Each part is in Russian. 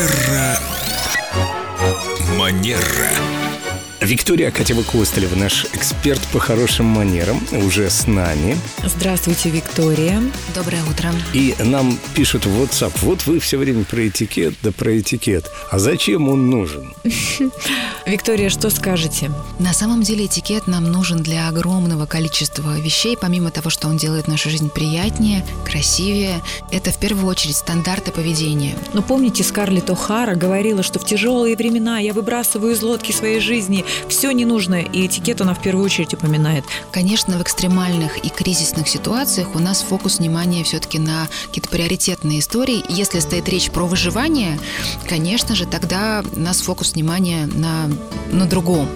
Терра Манера. Виктория Катева-Костылева, наш эксперт по хорошим манерам, уже с нами. Здравствуйте, Виктория. Доброе утро. И нам пишут в WhatsApp, вот вы все время про этикет, да про этикет. А зачем он нужен? Виктория, что скажете? На самом деле этикет нам нужен для огромного количества вещей, помимо того, что он делает нашу жизнь приятнее, красивее. Это в первую очередь стандарты поведения. Но помните, Скарлетт О'Хара говорила, что в тяжелые времена я выбрасываю из лодки своей жизни все ненужное, и этикет она в первую очередь упоминает. Конечно, в экстремальных и кризисных ситуациях у нас фокус внимания все-таки на какие-то приоритетные истории. Если стоит речь про выживание, конечно же, тогда у нас фокус внимания на, на другом.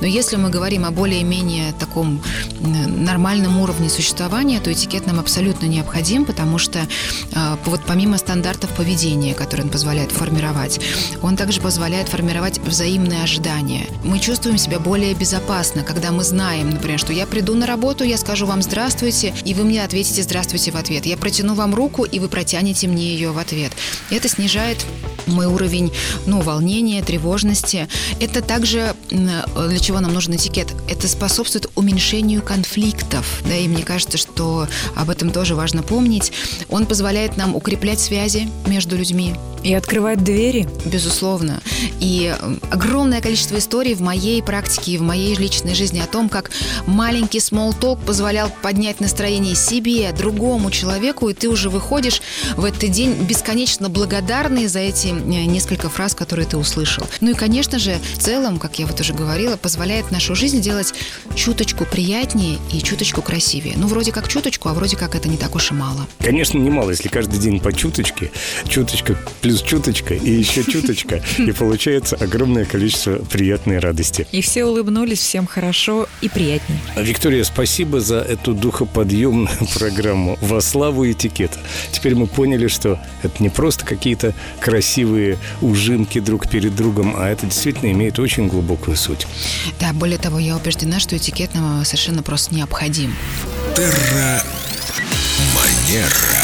Но если мы говорим о более-менее таком нормальном уровне существования, то этикет нам абсолютно необходим, потому что а, вот помимо стандартов поведения, которые он позволяет формировать, он также позволяет формировать взаимные ожидания. Мы чувствуем чувствуем себя более безопасно, когда мы знаем, например, что я приду на работу, я скажу вам «здравствуйте», и вы мне ответите «здравствуйте» в ответ. Я протяну вам руку, и вы протянете мне ее в ответ. Это снижает мой уровень ну, волнения, тревожности. Это также для чего нам нужен этикет. Это способствует уменьшению конфликтов. Да, и мне кажется, что об этом тоже важно помнить. Он позволяет нам укреплять связи между людьми. И открывать двери. Безусловно. И огромное количество историй в моей практике и в моей личной жизни о том, как маленький talk позволял поднять настроение себе, другому человеку, и ты уже выходишь в этот день бесконечно благодарный за эти Э, несколько фраз, которые ты услышал. Ну и, конечно же, в целом, как я вот уже говорила, позволяет нашу жизнь делать чуточку приятнее и чуточку красивее. Ну, вроде как чуточку, а вроде как это не так уж и мало. Конечно, немало, если каждый день по чуточке, чуточка плюс чуточка и еще чуточка, и получается огромное количество приятной радости. И все улыбнулись, всем хорошо и приятнее. Виктория, спасибо за эту духоподъемную программу «Во славу этикета». Теперь мы поняли, что это не просто какие-то красивые красивые ужимки друг перед другом, а это действительно имеет очень глубокую суть. Да, более того, я убеждена, что этикет нам совершенно просто необходим. Терра Манера.